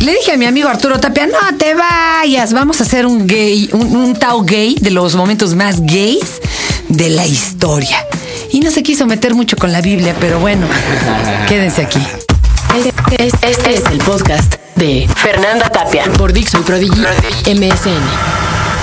Le dije a mi amigo Arturo Tapia, no te vayas, vamos a hacer un gay, un, un Tao gay de los momentos más gays de la historia. Y no se quiso meter mucho con la Biblia, pero bueno, quédense aquí. Este, este- este es el podcast de Fernanda Tapia por Dixon Prodigy MSN.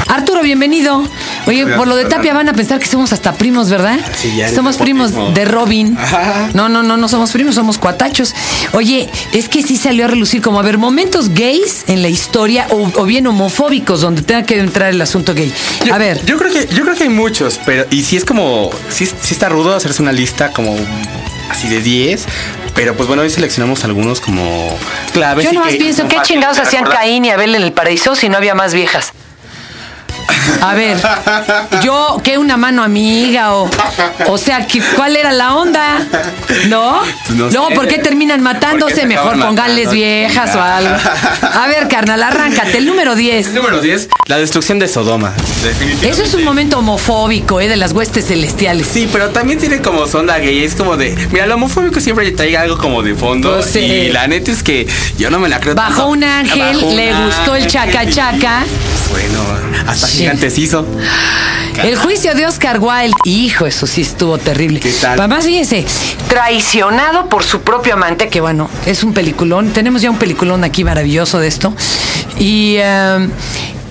Arturo, bienvenido. Oye, por lo de Tapia van a pensar que somos hasta primos, ¿verdad? Sí, ya somos primos de Robin. Ajá. No, no, no, no somos primos, somos cuatachos. Oye, es que sí salió a relucir como, a ver, momentos gays en la historia o, o bien homofóbicos donde tenga que entrar el asunto gay. Yo- A ver, Yo creo que, yo creo que hay muchos, pero. Y sí es como. Sí, sí está rudo hacerse una lista como así de 10. Pero pues bueno, hoy seleccionamos algunos como claves. yo nomás pienso, ¿qué fáciles chingados hacían. Caín y Abel en el paraíso si no había más viejas? A ver, yo, ¿qué una mano amiga? O, o sea, ¿qué- ¿cuál era la onda? ¿No? No Luego, sé. ¿por qué terminan ¿Por qué matándose? se Mejor matando? viejas o algo. A ver, carnal, arráncate. El número 10. Número 10, la destrucción de Sodoma. Definitivamente. Eso es un momento homofóbico, ¿eh? De las huestes celestiales. Sí, pero también tiene como sonda gay. Es como de. Mira, lo homofóbico siempre trae algo como de fondo. Pues sí. Y la neta es que yo no me la creo. Bajó tanto. un ángel, le gustó el y, pues, Bueno, hasta Sí. gigantes El juicio de Oscar Wilde. Hijo, eso sí estuvo terrible. ¿Qué tal? Además, fíjense, traicionado por su propio amante, que bueno, es un peliculón. Tenemos ya un peliculón aquí maravilloso de esto. Y eh,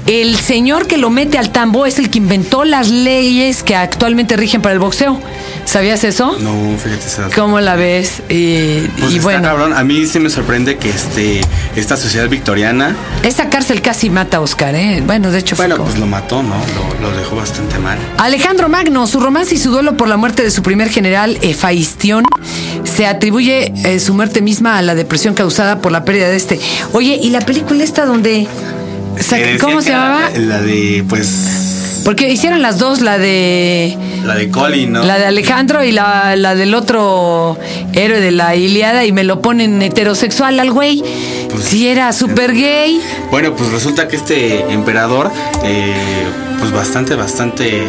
el señor que lo mete al tambo es el que inventó las leyes que actualmente rigen para el boxeo. ¿Sabías eso? No, fíjate. esa- ¿Cómo la ves? Pues y está bueno, cabrón. A mí sí me sorprende que este, esta sociedad victoriana, esa cárcel casi mata a Oscar, ¿eh? Bueno, de hecho fue bueno, pues lo mató, ¿no? Lo, lo dejó bastante mal. Alejandro Magno, su romance y su duelo por la muerte de su primer general, Efaistión, se atribuye eh, su muerte misma a la depresión causada por la pérdida de este. Oye, ¿y la película esta donde... ¿Cómo se llamaba? La, la de, pues, Porque hicieron las dos, la de... la de Colin, ¿no? La de Alejandro y la, la del otro héroe de la Iliada y me lo ponen heterosexual al güey. Pues, si era súper gay. Bueno, pues resulta que este emperador, eh, pues bastante, bastante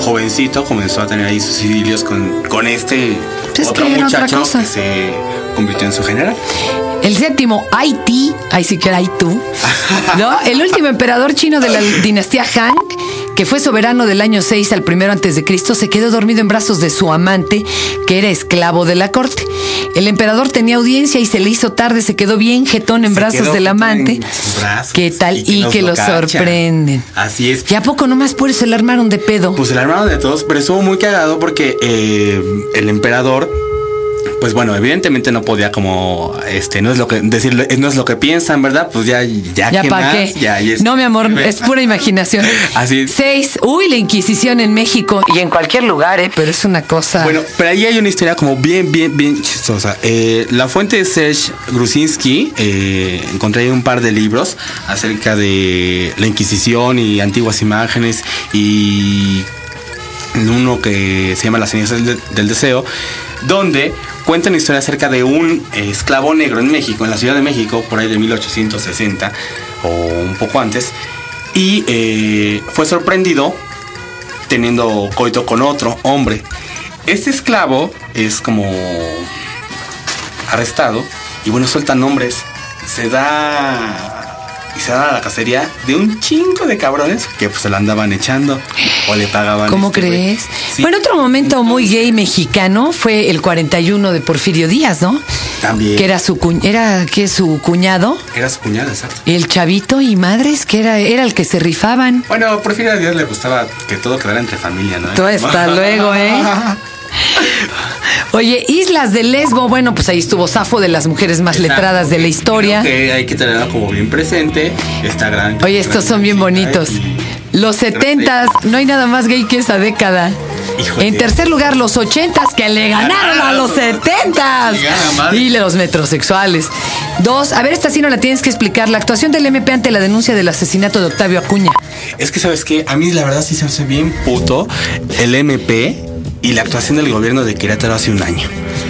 jovencito, comenzó a tener ahí sus idilios con, con este Es otro que muchacho que se convirtió en su general. El séptimo, Haití, ahí sí que era tú, ¿no? El último emperador chino de la dinastía Han, que fue soberano del año 6 al primero antes de Cristo, se quedó dormido en brazos de su amante, que era esclavo de la corte. El emperador tenía audiencia y se le hizo tarde, se quedó bien jetón en Se brazos del amante. brazos ¿Qué tal? Y que lo sorprenden. Así es. ¿Y a poco nomás por eso le armaron de pedo? Pues el armado de todos, pero estuvo muy cagado porque eh, el emperador, pues bueno, evidentemente no podía como, este, no es lo que decir, no es lo que piensan, ¿verdad? Pues ya, ya, ¿Ya ¿qué para más? qué? Ya, ya es- no, mi amor, es pura imaginación. Así es. Seis. Uy, la Inquisición en México y en cualquier lugar, ¿eh? Pero es una cosa. Bueno, pero ahí hay una historia como bien, bien, bien chistosa. Eh, la fuente de Serge Grusinski, eh, encontré ahí un par de libros acerca de la Inquisición y antiguas imágenes y uno que se llama Las cenizas del, deseo, donde cuenta una historia acerca de un eh, esclavo negro en México, en la Ciudad de México, por ahí de 1860 o un poco antes, y eh, fue sorprendido teniendo coito con otro hombre. Este esclavo es como arrestado y bueno, suelta nombres. Se da y se da a la cacería de un chingo de cabrones que pues se la andaban echando o le pagaban. ¿Cómo este, crees? Sí. Bueno, otro momento muy gay mexicano fue el 41 de Porfirio Díaz, ¿no? También. Que era su cu- era que su cuñado, Era su cuñada, exacto. el chavito y madres, que era, era el que se rifaban. Bueno, por fin a Dios le gustaba que todo quedara entre familia, ¿no? Tú hasta luego, ¿eh? Oye, Islas de Lesbo, bueno, pues ahí estuvo Safo de las mujeres más Exacto, letradas de la historia. Que hay que tenerlo como bien presente. Esta gran. Oye, estos son bien bonitos. Los setentas, no hay nada más gay que esa década. Híjole. En tercer lugar, los ochentas que le ganaron a los setentas. Chingada madre. Y los metrosexuales. Dos, a ver, esta sí no la tienes que explicar. La actuación del MP ante la denuncia del asesinato de Octavio Acuña. Es que, ¿sabes qué? A mí la verdad sí se hace bien puto el MP y la actuación del gobierno de Querétaro hace un año.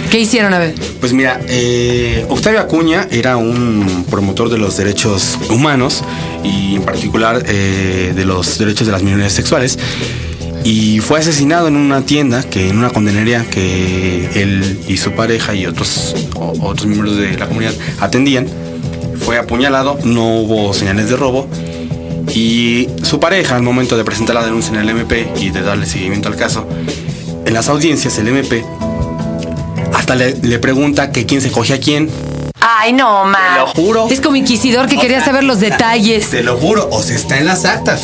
¿Qué hicieron? A ver. Pues mira, eh, Octavio Acuña era un promotor de los derechos humanos y en particular eh, de los derechos de las minorías sexuales. Y fue asesinado en una tienda, que en una condenería que él y su pareja y otros, otros miembros de la comunidad atendían. Fue apuñalado, no hubo señales de robo. Y su pareja, al momento de presentar la denuncia en el MP y de darle seguimiento al caso, en las audiencias, el MP hasta le, le pregunta que quién se coge a quién. Ay, no, Te ma. lo juro. Es como inquisidor que O quería sea, saber los detalles. Te lo juro, o sea, está en las actas.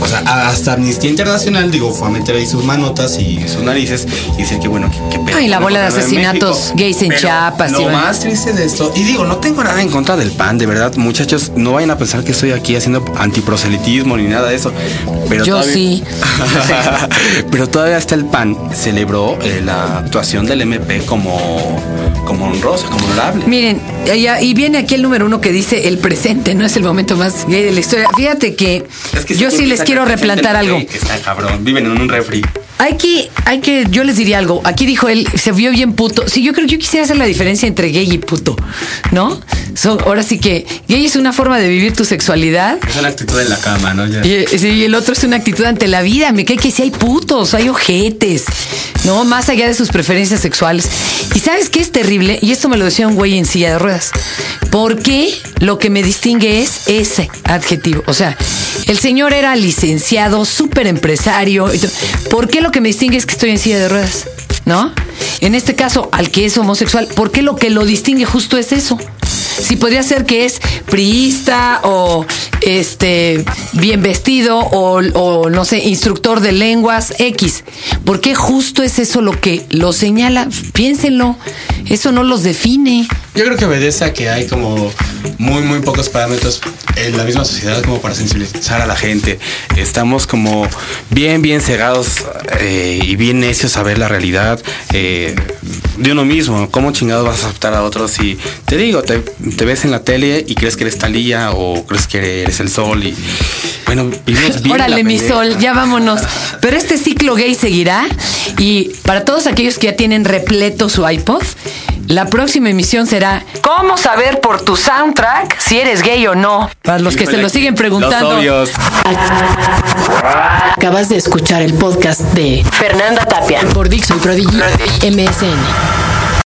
O sea, hasta Amnistía Internacional, digo, fue a meter ahí sus manotas y sus narices y decir que bueno, que, que pedo Ay, la bola de asesinatos México. gays en Pero Chiapas, Lo Iván. más triste de esto, y digo, no tengo nada en contra del PAN, de verdad, muchachos, no vayan a pensar que estoy aquí haciendo antiproselitismo ni nada de eso. Pero Yo todavía- sí. pero todavía hasta el PAN celebró eh, la actuación del MP como, como honrosa, como honorable. Miren, y viene aquí el número uno que dice el presente no es el momento más gay de la historia. Fíjate que, Es que yo sí les quiero replantar algo. Que está cabrón, viven en un refri. Hay que, hay que, yo les diría algo. Aquí dijo él, se vio bien puto. Sí, yo creo que yo quisiera hacer la diferencia entre gay y puto, ¿no? So, ahora sí que gay es una forma de vivir tu sexualidad. Es una actitud en la cama, ¿no? Ya. Y, sí, y el otro es una actitud ante la vida. Me cae que sí hay putos, hay ojetes, ¿no? Más allá de sus preferencias sexuales. Y sabes qué es terrible, y esto me lo decía un güey en silla de ruedas. ¿Por qué lo que me distingue es ese adjetivo? O sea, el señor era licenciado, súper empresario. ¿Por qué lo que me distingue es que estoy en silla de ruedas? ¿No? En este caso, al que es homosexual, ¿por qué lo que lo distingue justo es eso? Si podría ser que es priista o este bien vestido o, no sé, instructor de lenguas X. ¿Por qué justo es eso lo que lo señala? Piénsenlo. Eso no los define. Yo creo que obedece a que hay como muy, muy pocos parámetros en la misma sociedad como para sensibilizar a la gente. Estamos como bien, bien cegados eh, y bien necios a ver la realidad eh, de uno mismo. ¿Cómo chingado vas a aceptar a otros si te digo, te, te ves en la tele y crees que eres Talía o crees que eres el sol y bueno, vivimos bien. Órale, la mi sol, ya vámonos. Pero este ciclo gay seguirá. Y para todos aquellos que ya tienen repleto su iPod, la próxima emisión será ¿Cómo saber por tu soundtrack si eres gay o no? Para los que se lo siguen preguntando. Los obvios. Acabas de escuchar el podcast de Fernanda Tapia por Dixon Prodigy MSN.